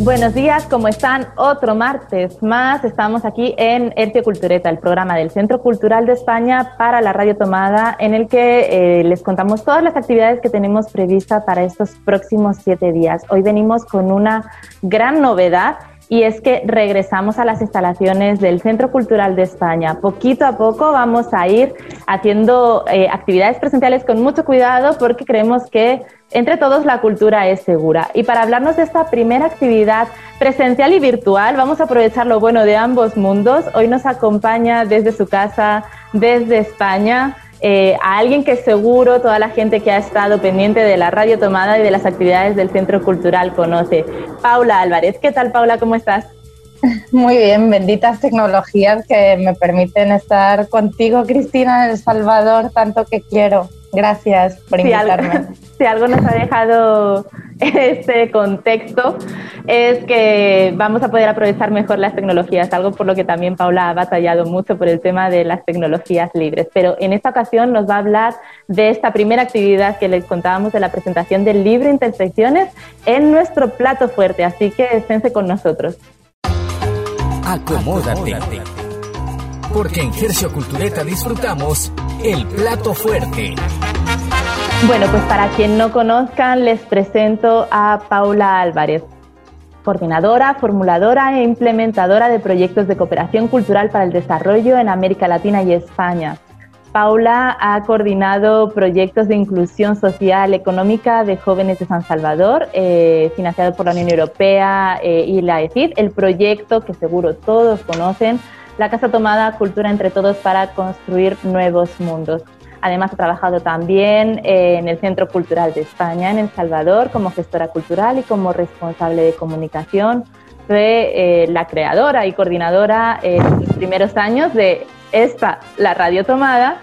Buenos días, ¿cómo están? Otro martes más. Estamos aquí en Hercio Cultureta, el programa del Centro Cultural de España para la Radio Tomada, en el que eh, les contamos todas las actividades que tenemos previstas para estos próximos siete días. Hoy venimos con una gran novedad y es que regresamos a las instalaciones del Centro Cultural de España. Poquito a poco vamos a ir haciendo eh, actividades presenciales con mucho cuidado porque creemos que entre todos la cultura es segura. Y para hablarnos de esta primera actividad presencial y virtual, vamos a aprovechar lo bueno de ambos mundos. Hoy nos acompaña desde su casa, desde España, eh, a alguien que seguro toda la gente que ha estado pendiente de la radio tomada y de las actividades del Centro Cultural conoce. Paula Álvarez, ¿qué tal Paula? ¿Cómo estás? Muy bien, benditas tecnologías que me permiten estar contigo, Cristina, en El Salvador, tanto que quiero. Gracias por invitarme. si algo nos ha dejado este contexto es que vamos a poder aprovechar mejor las tecnologías, algo por lo que también Paula ha batallado mucho por el tema de las tecnologías libres. Pero en esta ocasión nos va a hablar de esta primera actividad que les contábamos de la presentación del libro Intersecciones en nuestro plato fuerte, así que esténse con nosotros. Acomódate. Porque en Gercio Cultureta disfrutamos el plato fuerte. Bueno, pues para quien no conozcan, les presento a Paula Álvarez, coordinadora, formuladora e implementadora de proyectos de cooperación cultural para el desarrollo en América Latina y España. Paula ha coordinado proyectos de inclusión social económica de jóvenes de San Salvador, eh, financiado por la Unión Europea eh, y la EFID, el proyecto que seguro todos conocen, la Casa Tomada Cultura entre Todos para construir nuevos mundos. Además, ha trabajado también eh, en el Centro Cultural de España, en El Salvador, como gestora cultural y como responsable de comunicación. Fue eh, la creadora y coordinadora en los primeros años de esta, la Radio Tomada,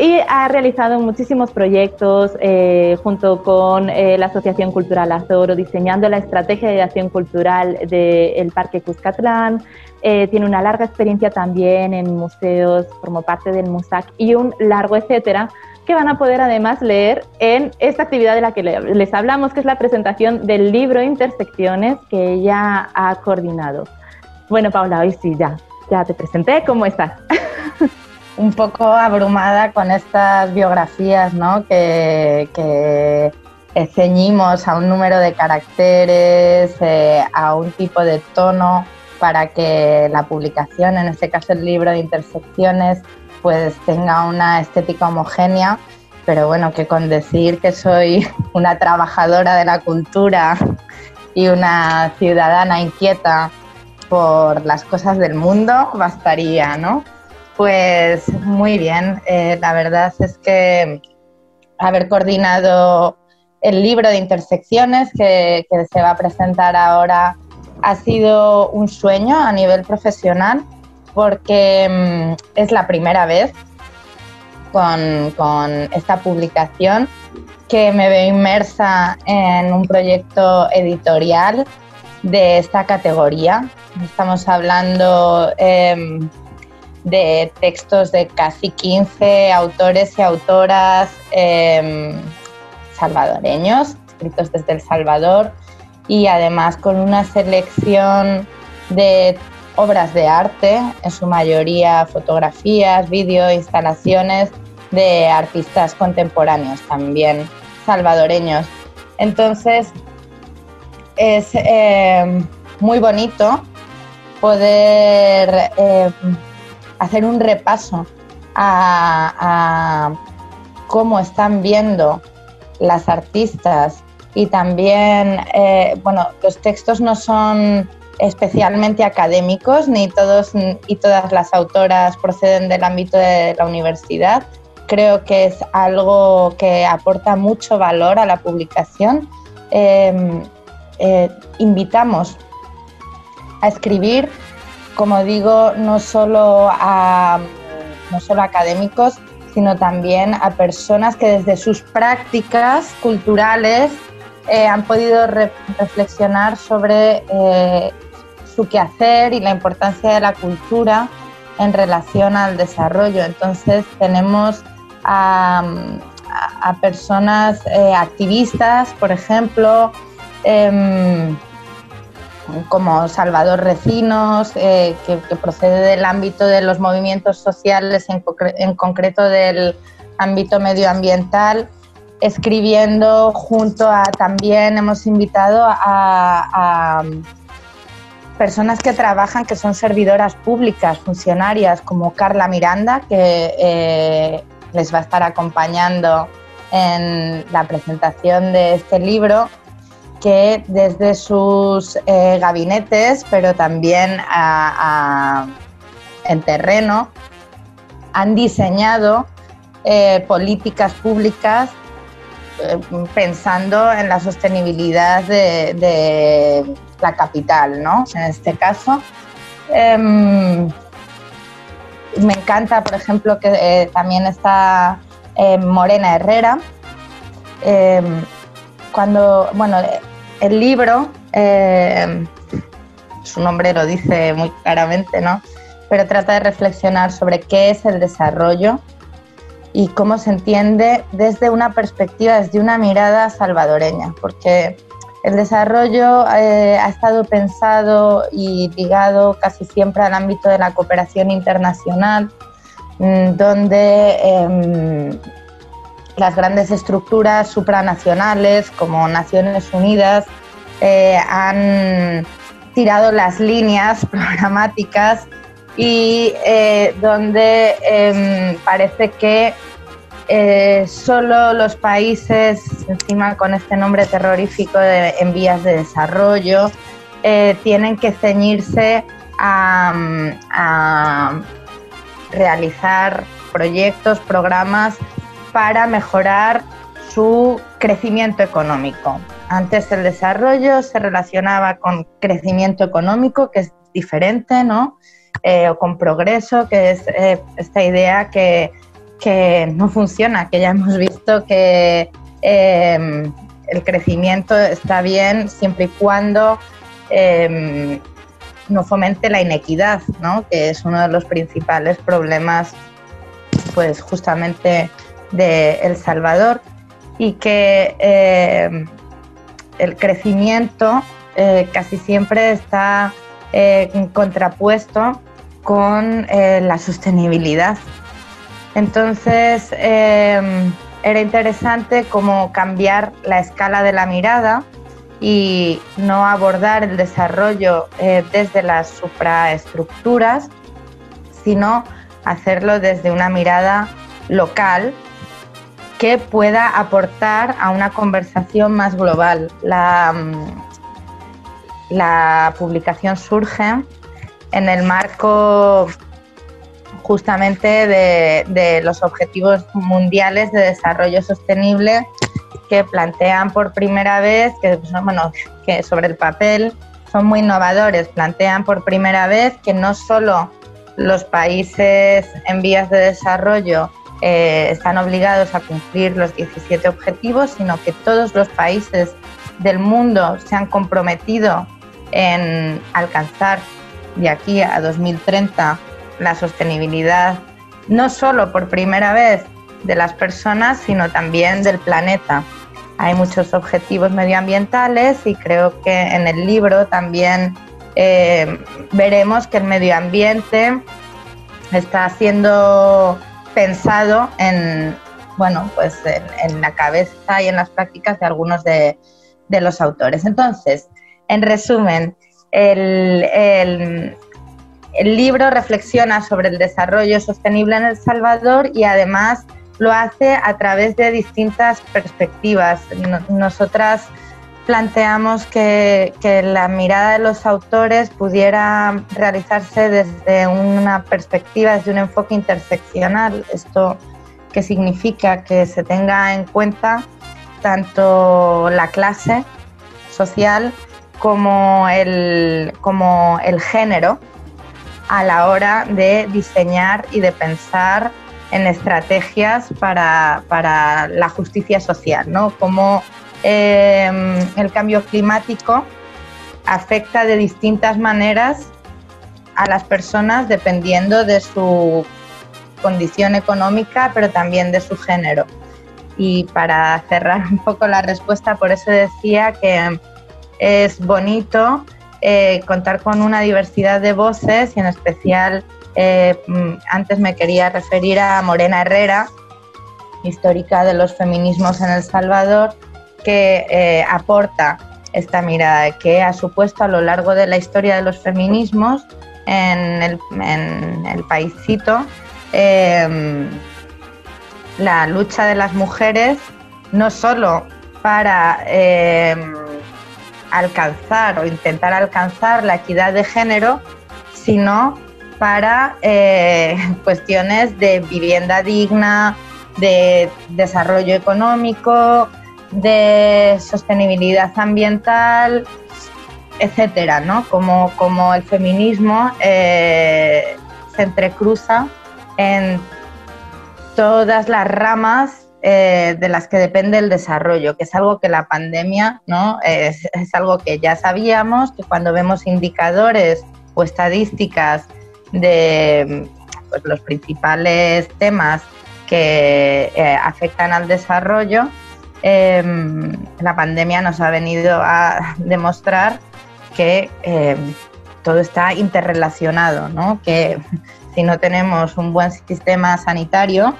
y ha realizado muchísimos proyectos eh, junto con la Asociación Cultural Azoro, diseñando la estrategia de acción cultural del Parque Cuscatlán, eh, tiene una larga experiencia también en museos, como parte del MUSAC y un largo etcétera, que van a poder además leer en esta actividad de la que les hablamos, que es la presentación del libro Intersecciones que ella ha coordinado. Bueno, Paula, hoy sí, ya, ya te presenté. ¿Cómo estás? un poco abrumada con estas biografías, ¿no? Que, que ceñimos a un número de caracteres, eh, a un tipo de tono para que la publicación, en este caso el libro de intersecciones, pues tenga una estética homogénea, pero bueno, que con decir que soy una trabajadora de la cultura y una ciudadana inquieta por las cosas del mundo, bastaría, ¿no? Pues muy bien, eh, la verdad es que haber coordinado el libro de intersecciones que, se va a presentar ahora ha sido un sueño a nivel profesional porque mm, es la primera vez con, esta publicación que me veo inmersa en un proyecto editorial de esta categoría. Estamos hablando em, de textos de casi 15 autores y autoras em, salvadoreños, escritos desde El Salvador, y además con una selección de obras de arte, en su mayoría fotografías, vídeo, instalaciones de artistas contemporáneos también salvadoreños. Entonces es eh, muy bonito poder eh, hacer un repaso a cómo están viendo las artistas y también, eh, bueno, los textos no son especialmente académicos, ni todos y todas las autoras proceden del ámbito de la universidad. Creo que es algo que aporta mucho valor a la publicación. Em, eh, invitamos a escribir como digo, no solo a, no solo académicos, sino también a personas que desde sus prácticas culturales eh, han podido reflexionar sobre eh, su quehacer y la importancia de la cultura en relación al desarrollo. Entonces tenemos a, personas eh, activistas, por ejemplo, em, como Salvador Recinos, que, procede del ámbito de los movimientos sociales, en, en concreto del ámbito medioambiental, escribiendo junto a también hemos invitado a, personas que trabajan, que son servidoras públicas, funcionarias, como Carla Miranda, que eh, les va a estar acompañando en la presentación de este libro, que desde sus eh, gabinetes, pero también en terreno, han diseñado eh, políticas públicas eh, pensando en la sostenibilidad de, la capital, ¿no? En este caso. Em, me encanta, por ejemplo, que también está Morena Herrera. Em, cuando, bueno, el libro, em, su nombre lo dice muy claramente, ¿no? Pero trata de reflexionar sobre qué es el desarrollo y cómo se entiende desde una perspectiva, desde una mirada salvadoreña, porque el desarrollo eh, ha estado pensado y ligado casi siempre al ámbito de la cooperación internacional, mm, donde em, las grandes estructuras supranacionales como Naciones Unidas eh, han tirado las líneas programáticas y eh, donde em, parece que eh, solo los países, encima con este nombre terrorífico de, en vías de desarrollo, tienen que ceñirse a realizar proyectos, programas para mejorar su crecimiento económico. Antes el desarrollo se relacionaba con crecimiento económico, que es diferente, ¿no? Eh, o con progreso, que es eh, esta idea que, no funciona, que ya hemos visto que em, el crecimiento está bien siempre y cuando em, no fomente la inequidad, ¿no? que es uno de los principales problemas pues justamente de El Salvador y que em, el crecimiento eh, casi siempre está contrapuesto con eh, la sostenibilidad. Entonces, era interesante cómo cambiar la escala de la mirada y no abordar el desarrollo eh, desde las supraestructuras, sino hacerlo desde una mirada local que pueda aportar a una conversación más global. La, mm, la publicación surge en el marco justamente de, los objetivos mundiales de desarrollo sostenible que plantean por primera vez, bueno, que sobre el papel son muy innovadores, plantean por primera vez que no solo los países en vías de desarrollo eh, están obligados a cumplir los 17 objetivos, sino que todos los países del mundo se han comprometido en alcanzar de aquí a 2030 la sostenibilidad no solo por primera vez de las personas, sino también del planeta. Hay muchos objetivos medioambientales y creo que en el libro también eh, veremos que el medio ambiente está siendo pensado en, bueno, pues en, la cabeza y en las prácticas de algunos de, de los autores. Entonces, en resumen, el, libro reflexiona sobre el desarrollo sostenible en El Salvador y además lo hace a través de distintas perspectivas. Nosotras planteamos que, la mirada de los autores pudiera realizarse desde una perspectiva, desde un enfoque interseccional. Esto que significa que se tenga en cuenta tanto la clase social como el, como el género a la hora de diseñar y de pensar en estrategias para, la justicia social, ¿no? Cómo em, el cambio climático afecta de distintas maneras a las personas dependiendo de su condición económica, pero también de su género. Y para cerrar un poco la respuesta, por eso decía que es bonito eh, contar con una diversidad de voces y en especial eh, mm, antes me quería referir a Morena Herrera, histórica de los feminismos en El Salvador, que eh, aporta esta mirada que ha supuesto a lo largo de la historia de los feminismos en el, en paísito em, la lucha de las mujeres no solo para em, alcanzar o intentar alcanzar la equidad de género, sino para eh, cuestiones de vivienda digna, de desarrollo económico, de sostenibilidad ambiental, etcétera, ¿no? Como, como el feminismo eh, se entrecruza en todas las ramas eh, de las que depende el desarrollo, que es algo que la pandemia, ¿no? Es, algo que ya sabíamos, que cuando vemos indicadores o estadísticas de pues, los principales temas que eh, afectan al desarrollo, em, la pandemia nos ha venido a demostrar que em, todo está interrelacionado, ¿no? que si no tenemos un buen sistema sanitario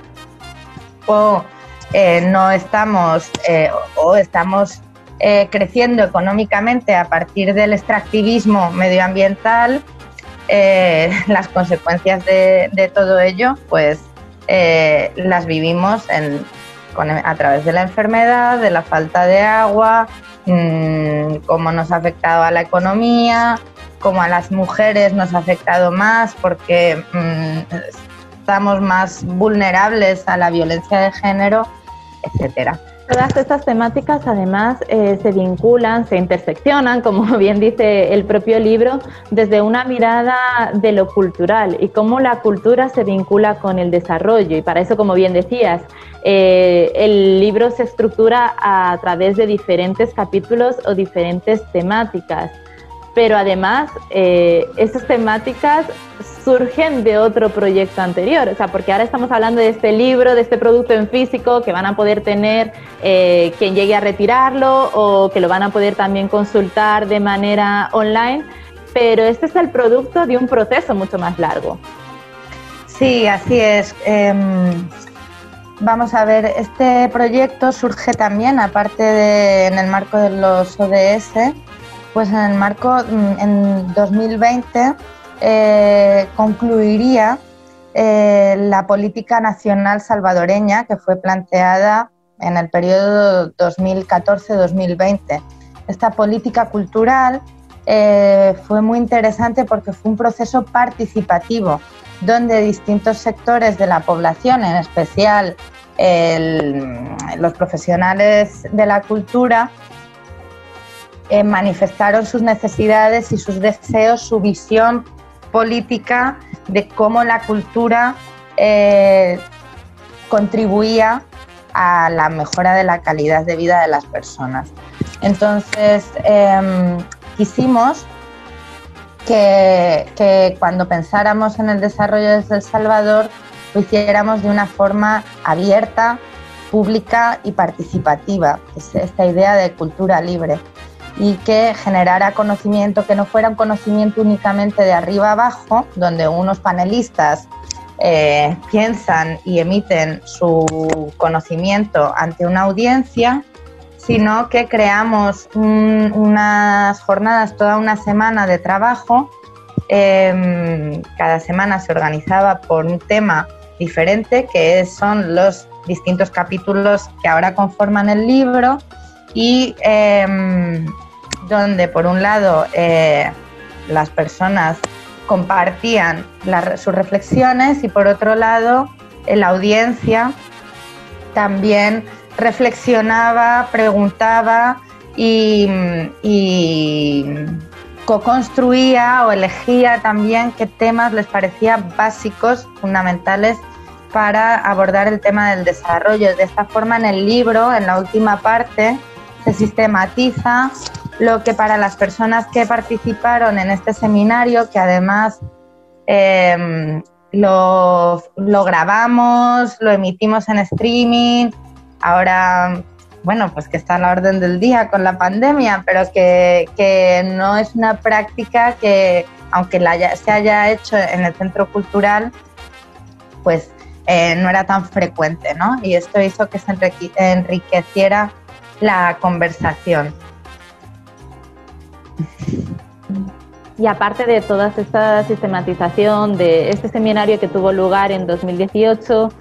o eh, no estamos eh, o estamos eh, creciendo económicamente a partir del extractivismo medioambiental, las consecuencias de, todo ello, pues las vivimos a través de la enfermedad, de la falta de agua, mmm, cómo nos ha afectado a la economía, cómo a las mujeres nos ha afectado más porque mm, estamos más vulnerables a la violencia de género etcétera. Todas estas temáticas además eh, se vinculan, se interseccionan, como bien dice el propio libro, desde una mirada de lo cultural y cómo la cultura se vincula con el desarrollo. Y para eso, como bien decías, eh, el libro se estructura a través de diferentes capítulos o diferentes temáticas pero además eh, temáticas surgen de otro proyecto anterior, o sea, porque ahora estamos hablando de este libro, de este producto en físico que van a poder tener eh, quien llegue a retirarlo o que lo van a poder también consultar de manera online, pero este es el producto de un proceso mucho más largo. Sí, así es. Em, vamos a ver, este proyecto surge también, aparte de en el marco de los ODS, pues en el marco, mm, en 2020 eh, concluiría eh, la política nacional salvadoreña que fue planteada en el periodo 2014-2020. Esta política cultural eh, fue muy interesante porque fue un proceso participativo donde distintos sectores de la población, en especial los profesionales de la cultura, eh, manifestaron sus necesidades y sus deseos, su visión política de cómo la cultura eh, contribuía a la mejora de la calidad de vida de las personas. Entonces, em, quisimos que, cuando pensáramos en el desarrollo desde El Salvador, lo hiciéramos de una forma abierta, pública y participativa, es esta idea de cultura libre y que generara conocimiento que no fuera un conocimiento únicamente de arriba abajo, donde unos panelistas eh, piensan y emiten su conocimiento ante una audiencia, sino que creamos unas jornadas, toda una semana de trabajo. Em, cada semana se organizaba por un tema diferente, que son los distintos capítulos que ahora conforman el libro y em, donde por un lado eh, las personas compartían sus reflexiones y por otro lado la audiencia también reflexionaba, preguntaba y, co-construía o elegía también qué temas les parecía básicos, fundamentales para abordar el tema del desarrollo. De esta forma, en el libro, en la última parte, se sistematiza lo que para las personas que participaron en este seminario, que además em, lo, grabamos, lo emitimos en streaming, ahora, bueno, pues que está a la orden del día con la pandemia, pero que, no es una práctica que, aunque la se haya hecho en el centro cultural, pues eh, no era tan frecuente, ¿no? Y esto hizo que se enriqueciera la conversación. Y aparte de toda esta sistematización de este seminario que tuvo lugar en 2018,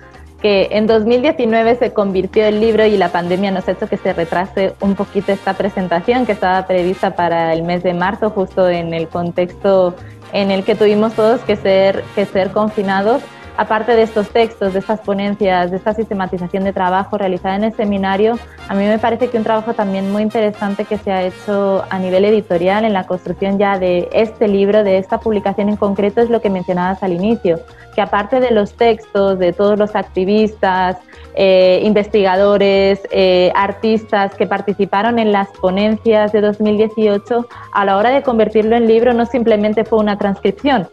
que en 2019 se convirtió el libro y la pandemia nos ha hecho que se retrase un poquito esta presentación que estaba prevista para el mes de marzo, justo en el contexto en el que tuvimos todos que ser, que ser confinados aparte de estos textos, de estas ponencias, de esta sistematización de trabajo realizada en el seminario, a mí me parece que un trabajo también muy interesante que se ha hecho a nivel editorial en la construcción ya de este libro, de esta publicación en concreto, es lo que mencionabas al inicio, que aparte de los textos de todos los activistas, eh, investigadores, eh, artistas que participaron en las ponencias de 2018, a la hora de convertirlo en libro no simplemente fue una transcripción,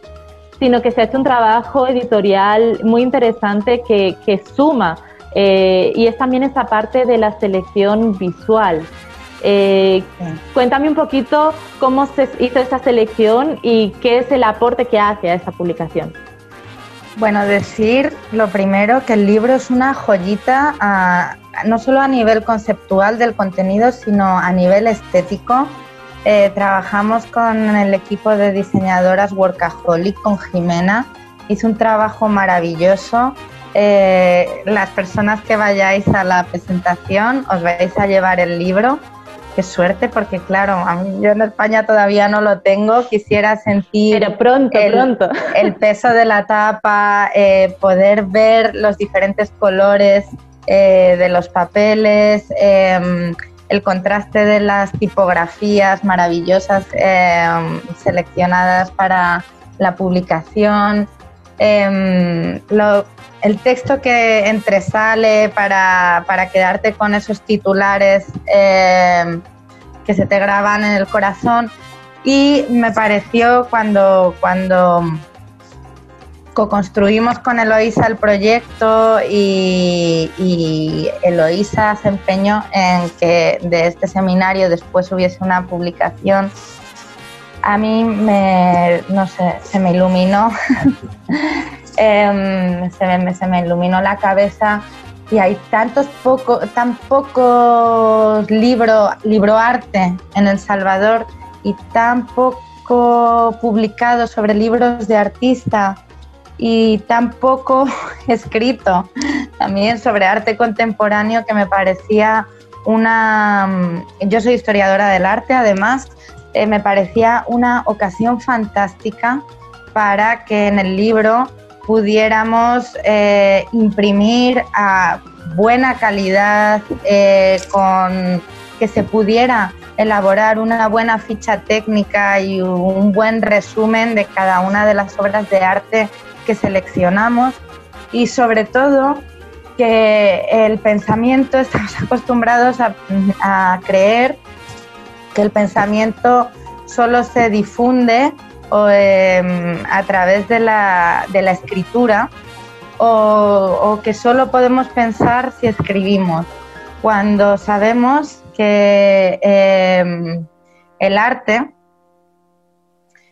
sino que se ha hecho un trabajo editorial muy interesante que, suma eh, y es también esa parte de la selección visual. Eh, cuéntame un poquito cómo se hizo esa selección y qué es el aporte que hace a esa publicación. Bueno, decir lo primero que el libro es una joyita, no solo a nivel conceptual del contenido, sino a nivel estético eh, trabajamos con el equipo de diseñadoras Workaholic, con Jimena. Hizo un trabajo maravilloso. Eh, las personas que vayáis a la presentación os vais a llevar el libro. Qué suerte, porque claro, yo en España todavía no lo tengo. Quisiera sentir Pero pronto, el, pronto. el peso de la tapa, eh, poder ver los diferentes colores de los papeles em, el contraste de las tipografías maravillosas em, seleccionadas para la publicación, em, el texto que entresale para, para quedarte con esos titulares em, que se te graban en el corazón. Y me pareció cuando, cuando co-construimos con Eloisa el proyecto y, y, Eloisa se empeñó en que de este seminario después hubiese una publicación. A mí me, no sé, se me iluminó, em, se, me, se me iluminó la cabeza y hay tantos poco, tan pocos libros, libro arte en El Salvador y tan poco publicado sobre libros de artista y tampoco escrito. También sobre arte contemporáneo que me parecía una... Mm, yo soy historiadora del arte además, eh, me parecía una ocasión fantástica para que en el libro pudiéramos eh, imprimir a buena calidad, eh, con que se pudiera elaborar una buena ficha técnica y un buen resumen de cada una de las obras de arte que seleccionamos y sobre todo que el pensamiento, estamos acostumbrados a, creer que el pensamiento solo se difunde em, a través de la, escritura o, que solo podemos pensar si escribimos, cuando sabemos que em, el arte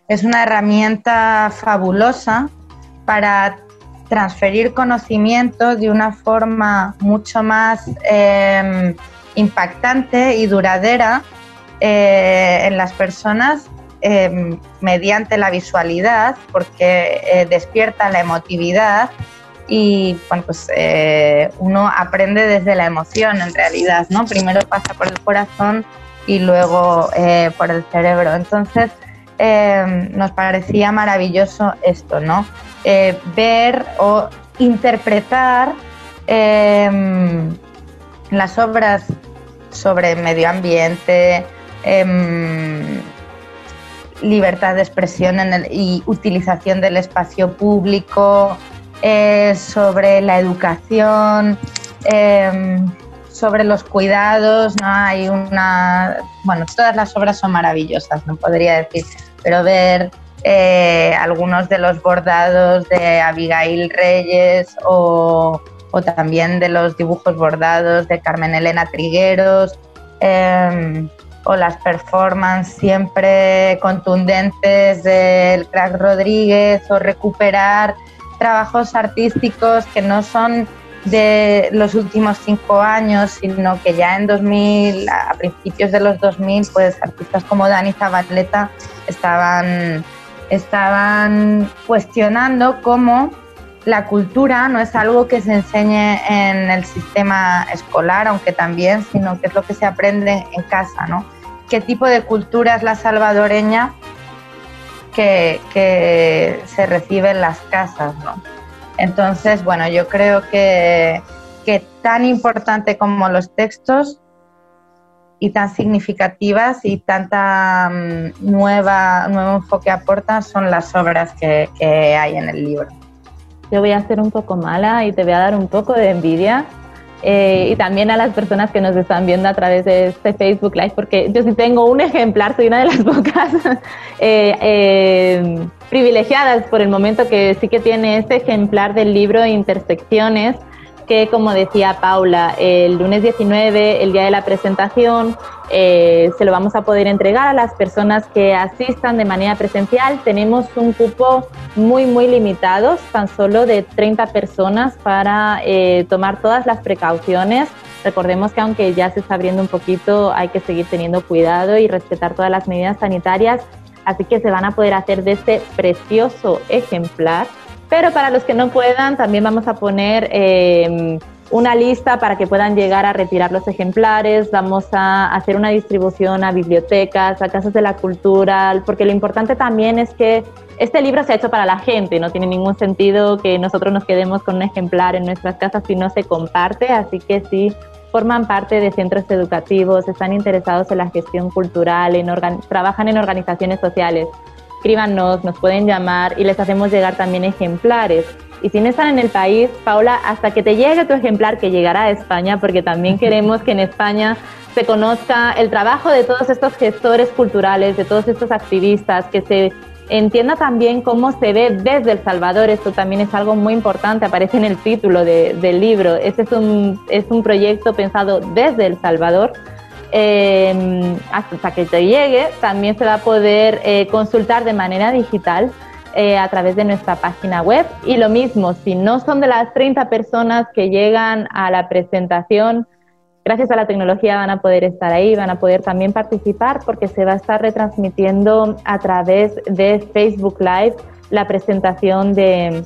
es una herramienta fabulosa para transferir conocimiento de una forma mucho más em, impactante y duradera eh, en las personas em, mediante la visualidad, porque eh, despierta la emotividad y bueno, pues eh, uno aprende desde la emoción en realidad, ¿no? Primero pasa por el corazón y luego por el cerebro. Entonces, em, nos parecía maravilloso esto, ¿no? Eh, ver o interpretar em, las obras sobre medio ambiente, em, libertad de expresión y utilización del espacio público, eh, sobre la educación, em, sobre los cuidados, ¿no? Hay una, bueno, todas las obras son maravillosas, no podría decir, pero ver eh, algunos de los bordados de Abigail Reyes o, también de los dibujos bordados de Carmen Elena Trigueros em, o las performances siempre contundentes del crack Rodríguez o recuperar trabajos artísticos que no son de los últimos cinco años, sino que ya en 2000, a principios de los 2000, pues artistas como Dani Zabaleta estaban estaban cuestionando cómo la cultura no es algo que se enseñe en el sistema escolar, aunque también, sino que es lo que se aprende en casa, ¿no? ¿Qué tipo de cultura es la salvadoreña que, se recibe en las casas, ¿no? Entonces, bueno, yo creo que, que tan importante como los textos y tan significativas y tanta mm, nueva, nuevo enfoque aportan son las obras que, que, hay en el libro. Yo voy a ser un poco mala y te voy a dar un poco de envidia. Eh, y también a las personas que nos están viendo a través de este Facebook Live, porque yo sí tengo un ejemplar, soy una de las pocas eh, eh, privilegiadas por el momento que sí que tiene este ejemplar del libro Intersecciones, que, como decía Paula, el lunes 19, el día de la presentación, eh, se lo vamos a poder entregar a las personas que asistan de manera presencial. Tenemos un cupo muy, muy limitado, tan solo de 30 personas para eh, tomar todas las precauciones. Recordemos que aunque ya se está abriendo un poquito, hay que seguir teniendo cuidado y respetar todas las medidas sanitarias. Así que se van a poder hacer de este precioso ejemplar pero para los que no puedan, también vamos a poner eh, una lista para que puedan llegar a retirar los ejemplares. Vamos a hacer una distribución a bibliotecas, a casas de la cultura, porque lo importante también es que este libro se ha hecho para la gente. No tiene ningún sentido que nosotros nos quedemos con un ejemplar en nuestras casas si no se comparte. Así que sí, forman parte de centros educativos, están interesados en la gestión cultural, en trabajan en organizaciones sociales escríbanos, nos pueden llamar y les hacemos llegar también ejemplares. Y si no están en el país, Paula, hasta que te llegue tu ejemplar, que llegará a España, porque también queremos que en España se conozca el trabajo de todos estos gestores culturales, de todos estos activistas, que se entienda también cómo se ve desde El Salvador. Esto también es algo muy importante, aparece en el título del libro. Este es un, es un proyecto pensado desde El Salvador eh, hasta que te llegue, también se va a poder eh, consultar de manera digital eh, a través de nuestra página web. Y lo mismo, si no son de las 30 personas que llegan a la presentación, gracias a la tecnología van a poder estar ahí, van a poder también participar porque se va a estar retransmitiendo a través de Facebook Live la presentación de,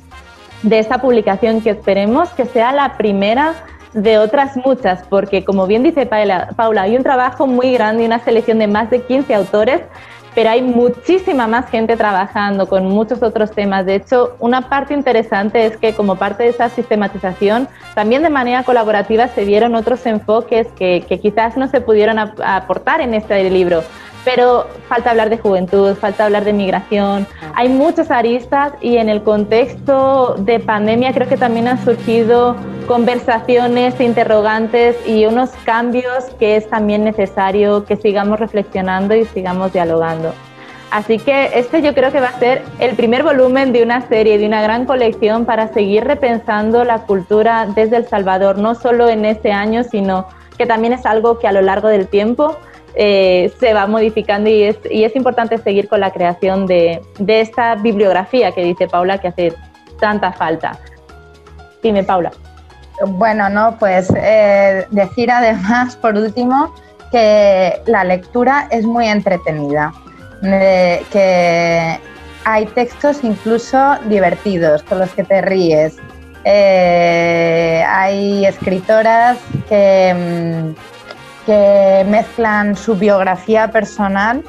de esta publicación que esperemos que sea la primera de otras muchas, porque como bien dice Paula, hay un trabajo muy grande y una selección de más de 15 autores, pero hay muchísima más gente trabajando con muchos otros temas. De hecho, una parte interesante es que como parte de esa sistematización, también de manera colaborativa se dieron otros enfoques que, que quizás no se pudieron aportar en este libro pero falta hablar de juventud, falta hablar de migración. Hay muchas aristas y en el contexto de pandemia creo que también han surgido conversaciones, interrogantes y unos cambios que es también necesario que sigamos reflexionando y sigamos dialogando. Así que este yo creo que va a ser el primer volumen de una serie, de una gran colección para seguir repensando la cultura desde El Salvador, no solo en este año, sino que también es algo que a lo largo del tiempo eh, se va modificando y es, importante seguir con la creación de, esta bibliografía que dice Paula que hace tanta falta. Dime, Paula. Bueno, no, pues eh, decir además, por último, que la lectura es muy entretenida, que hay textos incluso divertidos con los que te ríes. Eh, hay escritoras que... Mm, que mezclan su biografía personal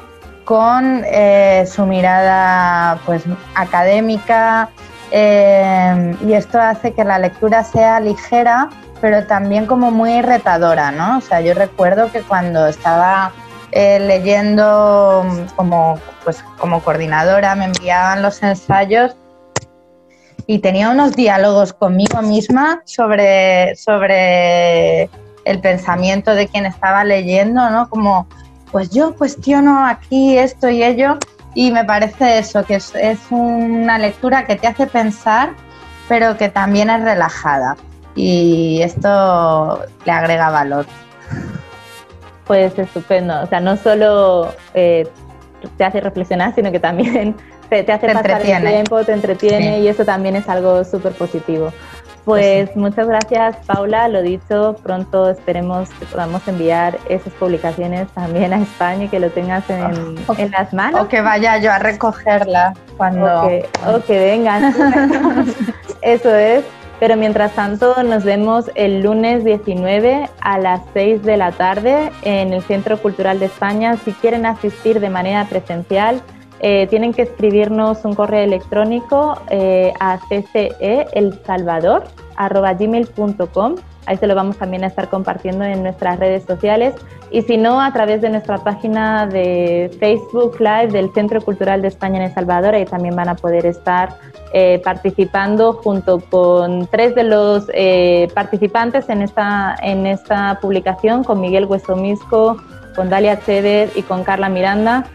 con eh, su mirada pues, académica eh, y esto hace que la lectura sea ligera pero también como muy retadora, ¿no? O sea, yo recuerdo que cuando estaba eh, leyendo como, pues, como coordinadora, me enviaban los ensayos y tenía unos diálogos conmigo misma sobre, sobre el pensamiento de quien estaba leyendo, ¿no? Como, pues yo cuestiono aquí esto y ello y me parece eso, que es, es una lectura que te hace pensar, pero que también es relajada y esto le agrega valor. Pues estupendo, o sea, no solo eh, te hace reflexionar, sino que también te, hace pasar el tiempo, te entretiene y eso también es algo súper positivo. Pues, muchas gracias Paula, lo dicho, pronto esperemos que podamos enviar esas publicaciones también a España y que lo tengas en, en las manos. O que vaya yo a recogerla cuando... O que, vengan. Eso es. Pero mientras tanto nos vemos el lunes 19 a las 6 de la tarde en el Centro Cultural de España. Si quieren asistir de manera presencial, eh, tienen que escribirnos un correo electrónico eh, a cceelsalvador.gmail.com. Ahí se lo vamos también a estar compartiendo en nuestras redes sociales y si no, a través de nuestra página de Facebook Live del Centro Cultural de España en El Salvador, ahí también van a poder estar eh, participando junto con tres de los participantes en esta, en esta publicación, con Miguel Huesomisco, con Dalia Cheder y con Carla Miranda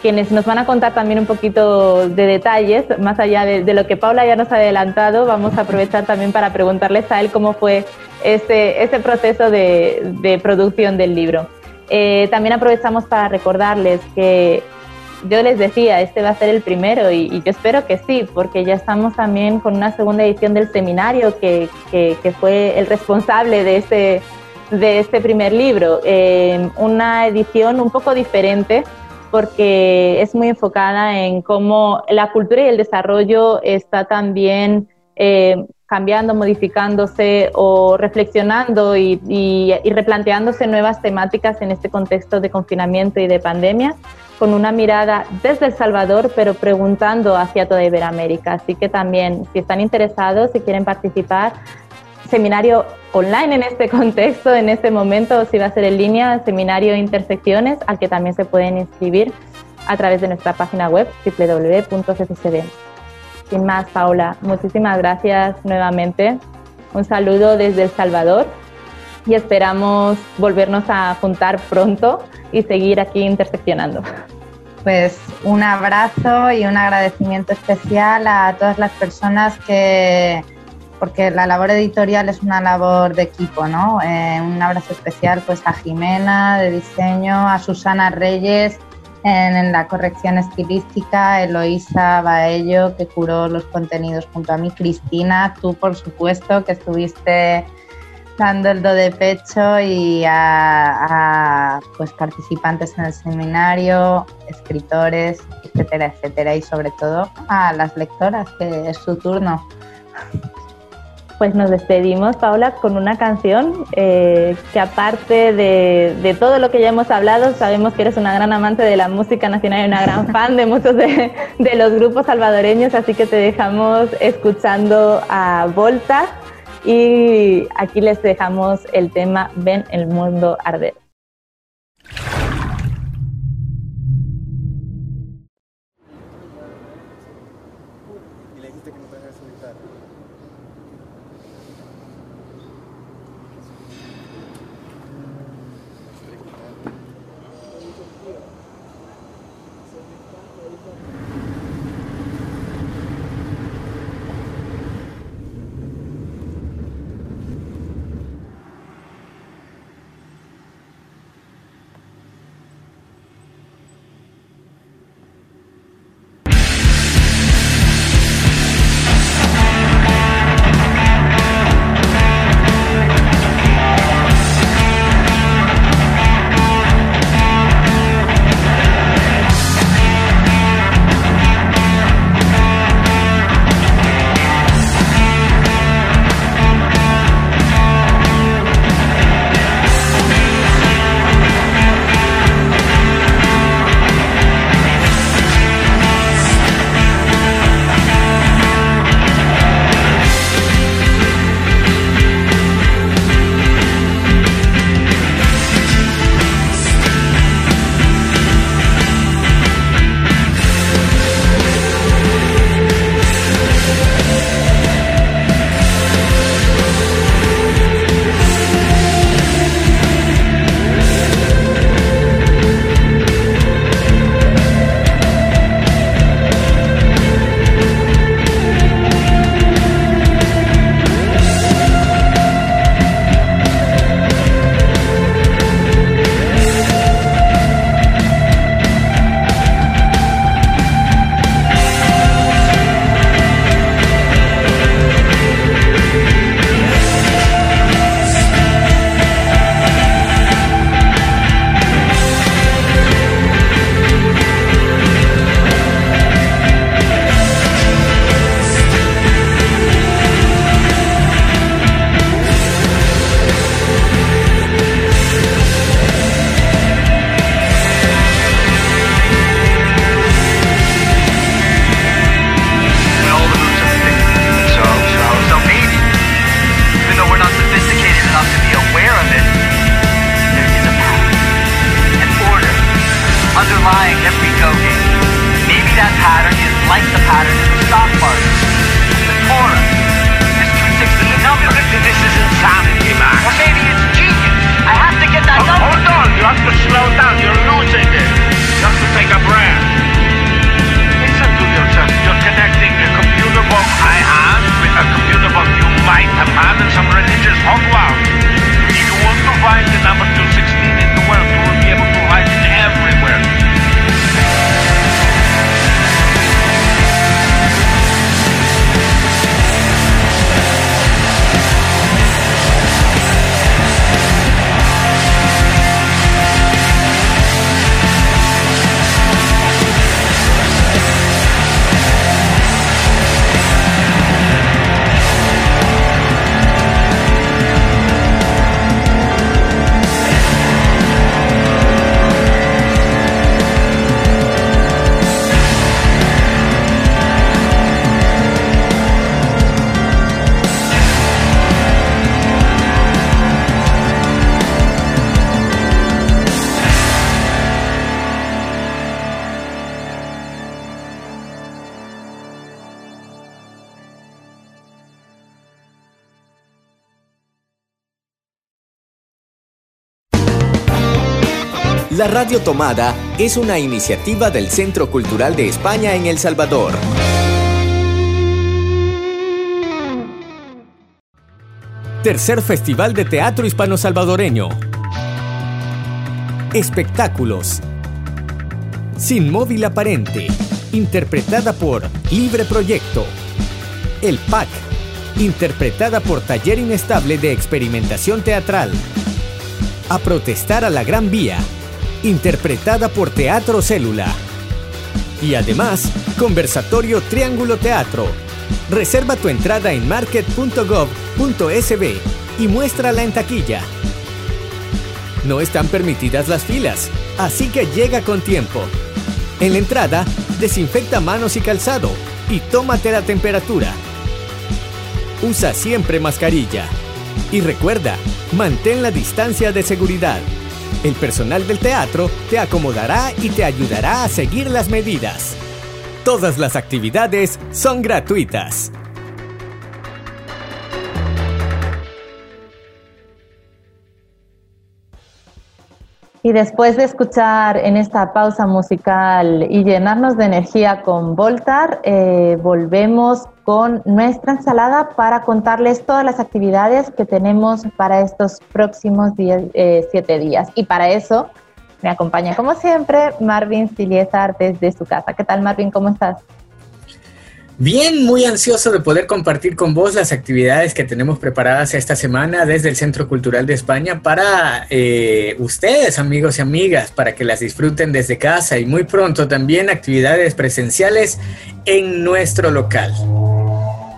quienes nos van a contar también un poquito de detalles, más allá de, lo que Paula ya nos ha adelantado, vamos a aprovechar también para preguntarles a él cómo fue este, este proceso de, producción del libro. Eh, también aprovechamos para recordarles que yo les decía, este va a ser el primero y, yo espero que sí, porque ya estamos también con una segunda edición del seminario que, fue el responsable de este, de este primer libro. Eh, una edición un poco diferente porque es muy enfocada en cómo la cultura y el desarrollo está también eh, cambiando, modificándose o reflexionando y, replanteándose nuevas temáticas en este contexto de confinamiento y de pandemia, con una mirada desde El Salvador, pero preguntando hacia toda Iberoamérica. Así que también, si están interesados, si quieren participar, seminario online en este contexto, en este momento, si va a ser en línea, seminario Intersecciones, al que también se pueden inscribir a través de nuestra página web www.ccd. Sin más, Paula, muchísimas gracias nuevamente. Un saludo desde El Salvador y esperamos volvernos a juntar pronto y seguir aquí interseccionando. Pues un abrazo y un agradecimiento especial a todas las personas que porque la labor editorial es una labor de equipo, ¿no? Eh, un abrazo especial pues a Jimena de diseño, a Susana Reyes en, la corrección estilística, Eloísa Baello que curó los contenidos junto a mí, Cristina, tú por supuesto que estuviste dando el do de pecho y a, a pues participantes en el seminario, escritores, etcétera, etcétera, y sobre todo a las lectoras, que es su turno. Pues nos despedimos, Paula, con una canción eh, que aparte de, todo lo que ya hemos hablado, sabemos que eres una gran amante de la música nacional y una gran fan de muchos de, de los grupos salvadoreños, así que te dejamos escuchando a Volta y aquí les dejamos el tema Ven el mundo arder. a brand. Listen to yourself. You're connecting the computer box I have with a computer box you might have had in some religious hogwash. You find the number two. La Radio Tomada es una iniciativa del Centro Cultural de España en El Salvador. Tercer Festival de Teatro Hispano-Salvadoreño. Espectáculos. Sin móvil aparente. Interpretada por Libre Proyecto. El PAC. Interpretada por Taller Inestable de Experimentación Teatral. A protestar a la Gran Vía interpretada por Teatro Célula. Y además, conversatorio Triángulo Teatro. Reserva tu entrada en market.gov.sb y muéstrala en taquilla. No están permitidas las filas, así que llega con tiempo. En la entrada, desinfecta manos y calzado y tómate la temperatura. Usa siempre mascarilla. Y recuerda, mantén la distancia de seguridad. El personal del teatro te acomodará y te ayudará a seguir las medidas. Todas las actividades son gratuitas. Y después de escuchar en esta pausa musical y llenarnos de energía con Voltar, eh, volvemos con nuestra ensalada para contarles todas las actividades que tenemos para estos próximos eh, siete días. Y para eso me acompaña, como siempre, Marvin Siliezar desde su casa. ¿Qué tal, Marvin? ¿Cómo estás? Bien, muy ansioso de poder compartir con vos las actividades que tenemos preparadas esta semana desde el Centro Cultural de España para eh, ustedes, amigos y amigas, para que las disfruten desde casa y muy pronto también actividades presenciales en nuestro local.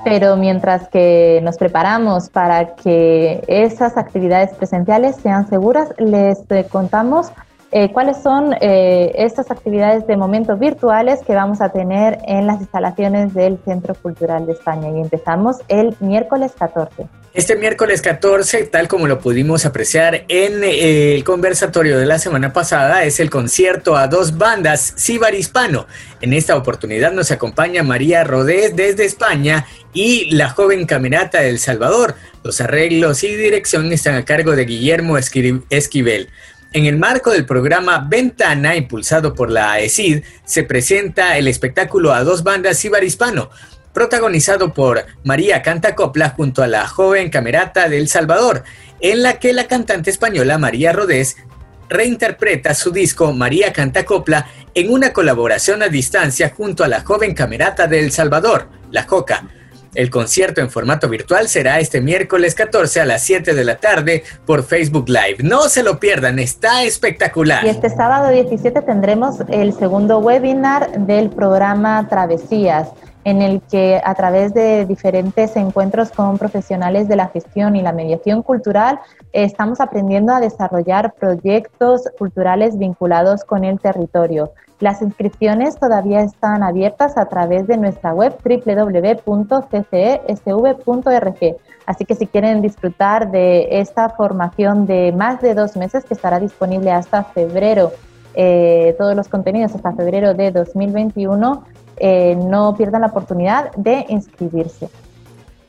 Pero mientras que nos preparamos para que esas actividades presenciales sean seguras, les contamos eh, cuáles son eh, estas actividades de momento virtuales que vamos a tener en las instalaciones del Centro Cultural de España. Y empezamos el miércoles 14. Este miércoles 14, tal como lo pudimos apreciar en eh, el conversatorio de la semana pasada, es el concierto a dos bandas Cibar Hispano. En esta oportunidad nos acompaña María Rodés desde España y la joven camerata del Salvador. Los arreglos y dirección están a cargo de Guillermo Esquivel. En el marco del programa Ventana, impulsado por la AECID, se presenta el espectáculo a dos bandas hispano, protagonizado por María Cantacopla junto a la joven camerata de El Salvador, en la que la cantante española María Rodés reinterpreta su disco María Cantacopla en una colaboración a distancia junto a la joven camerata de El Salvador, La Coca el concierto en formato virtual será este miércoles 14 a las 7 de la tarde por Facebook Live. No se lo pierdan, está espectacular. Y este sábado 17 tendremos el segundo webinar del programa Travesías en el que a través de diferentes encuentros con profesionales de la gestión y la mediación cultural estamos aprendiendo a desarrollar proyectos culturales vinculados con el territorio. Las inscripciones todavía están abiertas a través de nuestra web www.ccesv.org. Así que si quieren disfrutar de esta formación de más de dos meses que estará disponible hasta febrero, eh, todos los contenidos hasta febrero de 2021, eh, no pierdan la oportunidad de inscribirse.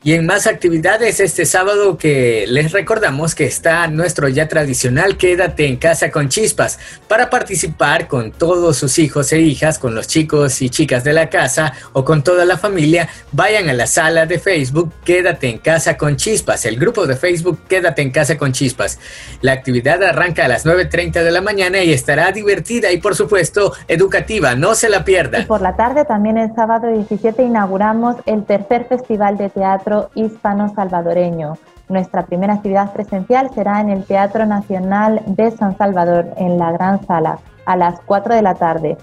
Y en más actividades este sábado que les recordamos que está nuestro ya tradicional Quédate en casa con chispas para participar con todos sus hijos e hijas, con los chicos y chicas de la casa o con toda la familia, vayan a la sala de Facebook Quédate en casa con chispas, el grupo de Facebook Quédate en casa con chispas. La actividad arranca a las 9.30 de la mañana y estará divertida y por supuesto educativa, no se la pierdan. Y por la tarde también el sábado 17 inauguramos el tercer festival de teatro Hispano-Salvadoreño. Nuestra primera actividad presencial será en el Teatro Nacional de San Salvador, en la Gran Sala, a las 4 de la tarde.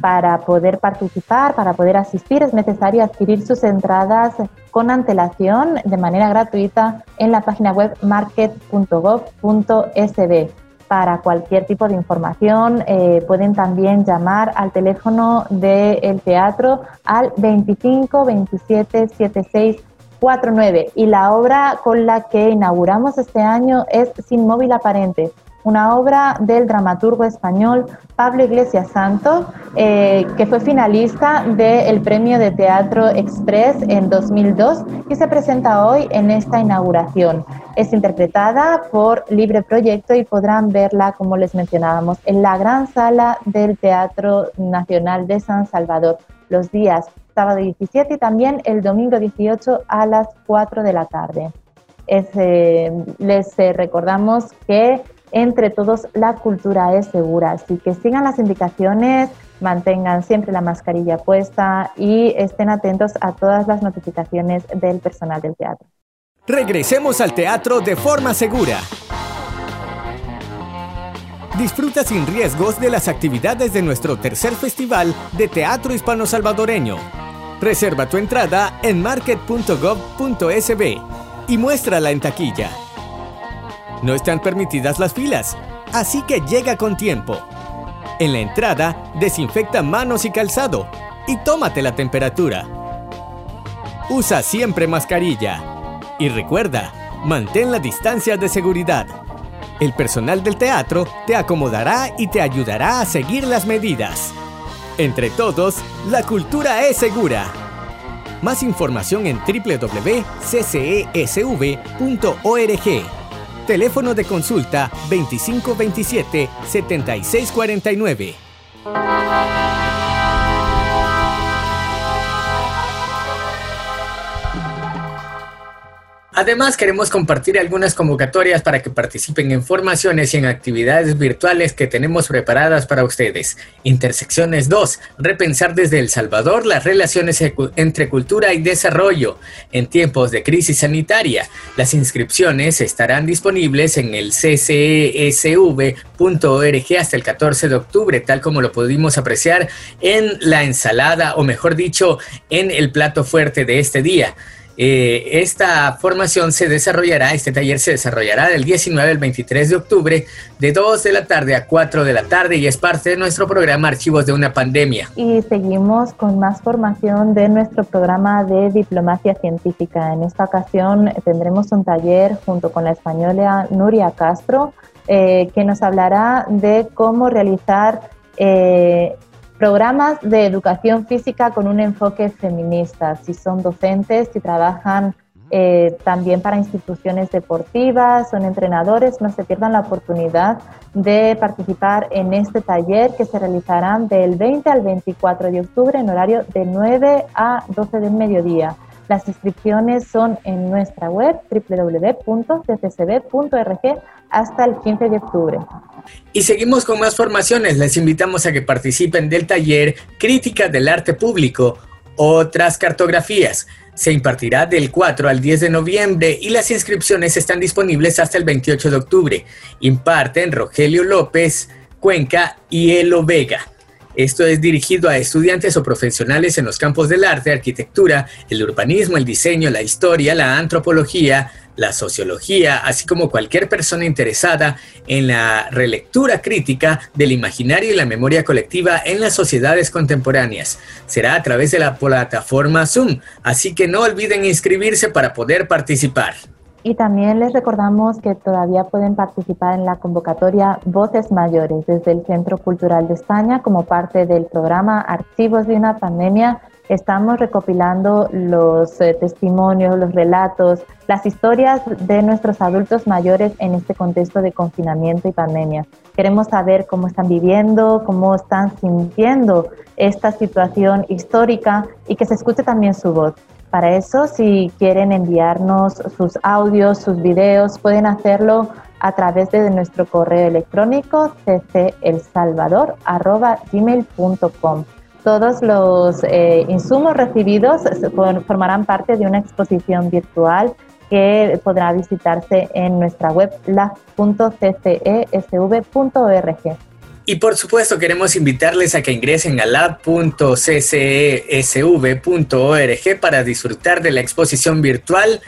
para poder participar, para poder asistir, es necesario adquirir sus entradas con antelación de manera gratuita en la página web market.gov.sb. Para cualquier tipo de información eh, pueden también llamar al teléfono del teatro al 25 27 76 49 y la obra con la que inauguramos este año es Sin móvil aparente, una obra del dramaturgo español Pablo Iglesias Santo, eh, que fue finalista del Premio de Teatro Express en 2002 y se presenta hoy en esta inauguración. Es interpretada por Libre Proyecto y podrán verla, como les mencionábamos, en la gran sala del Teatro Nacional de San Salvador los días sábado 17 y también el domingo 18 a las 4 de la tarde. Eh, les eh, recordamos que entre todos la cultura es segura, así que sigan las indicaciones, mantengan siempre la mascarilla puesta y estén atentos a todas las notificaciones del personal del teatro. Regresemos al teatro de forma segura. Disfruta sin riesgos de las actividades de nuestro tercer festival de teatro hispano-salvadoreño. Reserva tu entrada en market.gov.sb y muéstrala en taquilla. No están permitidas las filas, así que llega con tiempo. En la entrada, desinfecta manos y calzado y tómate la temperatura. Usa siempre mascarilla. Y recuerda, mantén la distancia de seguridad. El personal del teatro te acomodará y te ayudará a seguir las medidas. Entre todos, la cultura es segura. Más información en www.ccesv.org. Teléfono de consulta 2527 Además, queremos compartir algunas convocatorias para que participen en formaciones y en actividades virtuales que tenemos preparadas para ustedes. Intersecciones 2. Repensar desde El Salvador las relaciones entre cultura y desarrollo en tiempos de crisis sanitaria. Las inscripciones estarán disponibles en el ccesv.org hasta el 14 de octubre, tal como lo pudimos apreciar en la ensalada, o mejor dicho, en el plato fuerte de este día. Eh, esta formación se desarrollará, este taller se desarrollará del 19 al 23 de octubre, de 2 de la tarde a 4 de la tarde y es parte de nuestro programa Archivos de una Pandemia. Y seguimos con más formación de nuestro programa de diplomacia científica. En esta ocasión tendremos un taller junto con la española Nuria Castro, eh, que nos hablará de cómo realizar eh, programas de educación física con un enfoque feminista, si son docentes, si trabajan eh, también para instituciones deportivas, son entrenadores, no se pierdan la oportunidad de participar en este taller que se realizarán del 20 al 24 de octubre en horario de 9 a 12 del mediodía. Las inscripciones son en nuestra web www.ccb.org hasta el 15 de octubre. Y seguimos con más formaciones. Les invitamos a que participen del taller Crítica del Arte Público, otras cartografías. Se impartirá del 4 al 10 de noviembre y las inscripciones están disponibles hasta el 28 de octubre. Imparten Rogelio López, Cuenca y Elo Vega. Esto es dirigido a estudiantes o profesionales en los campos del arte, arquitectura, el urbanismo, el diseño, la historia, la antropología, la sociología, así como cualquier persona interesada en la relectura crítica del imaginario y la memoria colectiva en las sociedades contemporáneas. Será a través de la plataforma Zoom, así que no olviden inscribirse para poder participar. Y también les recordamos que todavía pueden participar en la convocatoria Voces Mayores desde el Centro Cultural de España como parte del programa Archivos de una Pandemia. Estamos recopilando los eh, testimonios, los relatos, las historias de nuestros adultos mayores en este contexto de confinamiento y pandemia. Queremos saber cómo están viviendo, cómo están sintiendo esta situación histórica y que se escuche también su voz. Para eso, si quieren enviarnos sus audios, sus videos, pueden hacerlo a través de nuestro correo electrónico ccelsalvador.gmail.com. Todos los eh, insumos recibidos formarán parte de una exposición virtual que podrá visitarse en nuestra web lab.ccesv.org. Y por supuesto queremos invitarles a que ingresen a lab.ccesv.org para disfrutar de la exposición virtual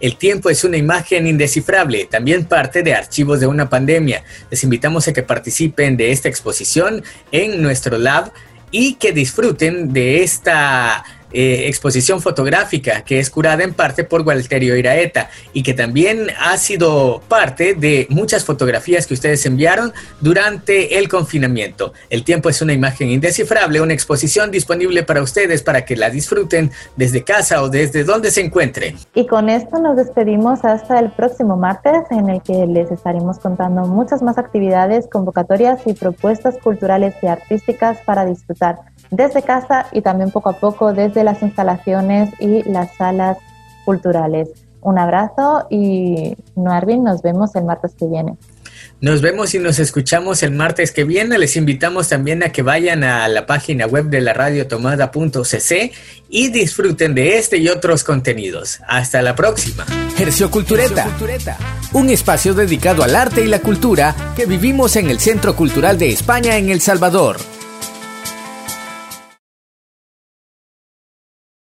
el tiempo es una imagen indescifrable, también parte de archivos de una pandemia. Les invitamos a que participen de esta exposición en nuestro lab y que disfruten de esta eh, exposición fotográfica que es curada en parte por Walterio Iraeta y que también ha sido parte de muchas fotografías que ustedes enviaron durante el confinamiento. El tiempo es una imagen indescifrable, una exposición disponible para ustedes para que la disfruten desde casa o desde donde se encuentren. Y con esto nos despedimos hasta el próximo martes en el que les estaremos contando muchas más actividades, convocatorias y propuestas culturales y artísticas para disfrutar desde casa y también poco a poco desde las instalaciones y las salas culturales. Un abrazo y Noarvin, nos vemos el martes que viene. Nos vemos y nos escuchamos el martes que viene. Les invitamos también a que vayan a la página web de la radio tomada.cc y disfruten de este y otros contenidos. Hasta la próxima. Hercio Cultureta, un espacio dedicado al arte y la cultura que vivimos en el Centro Cultural de España en El Salvador.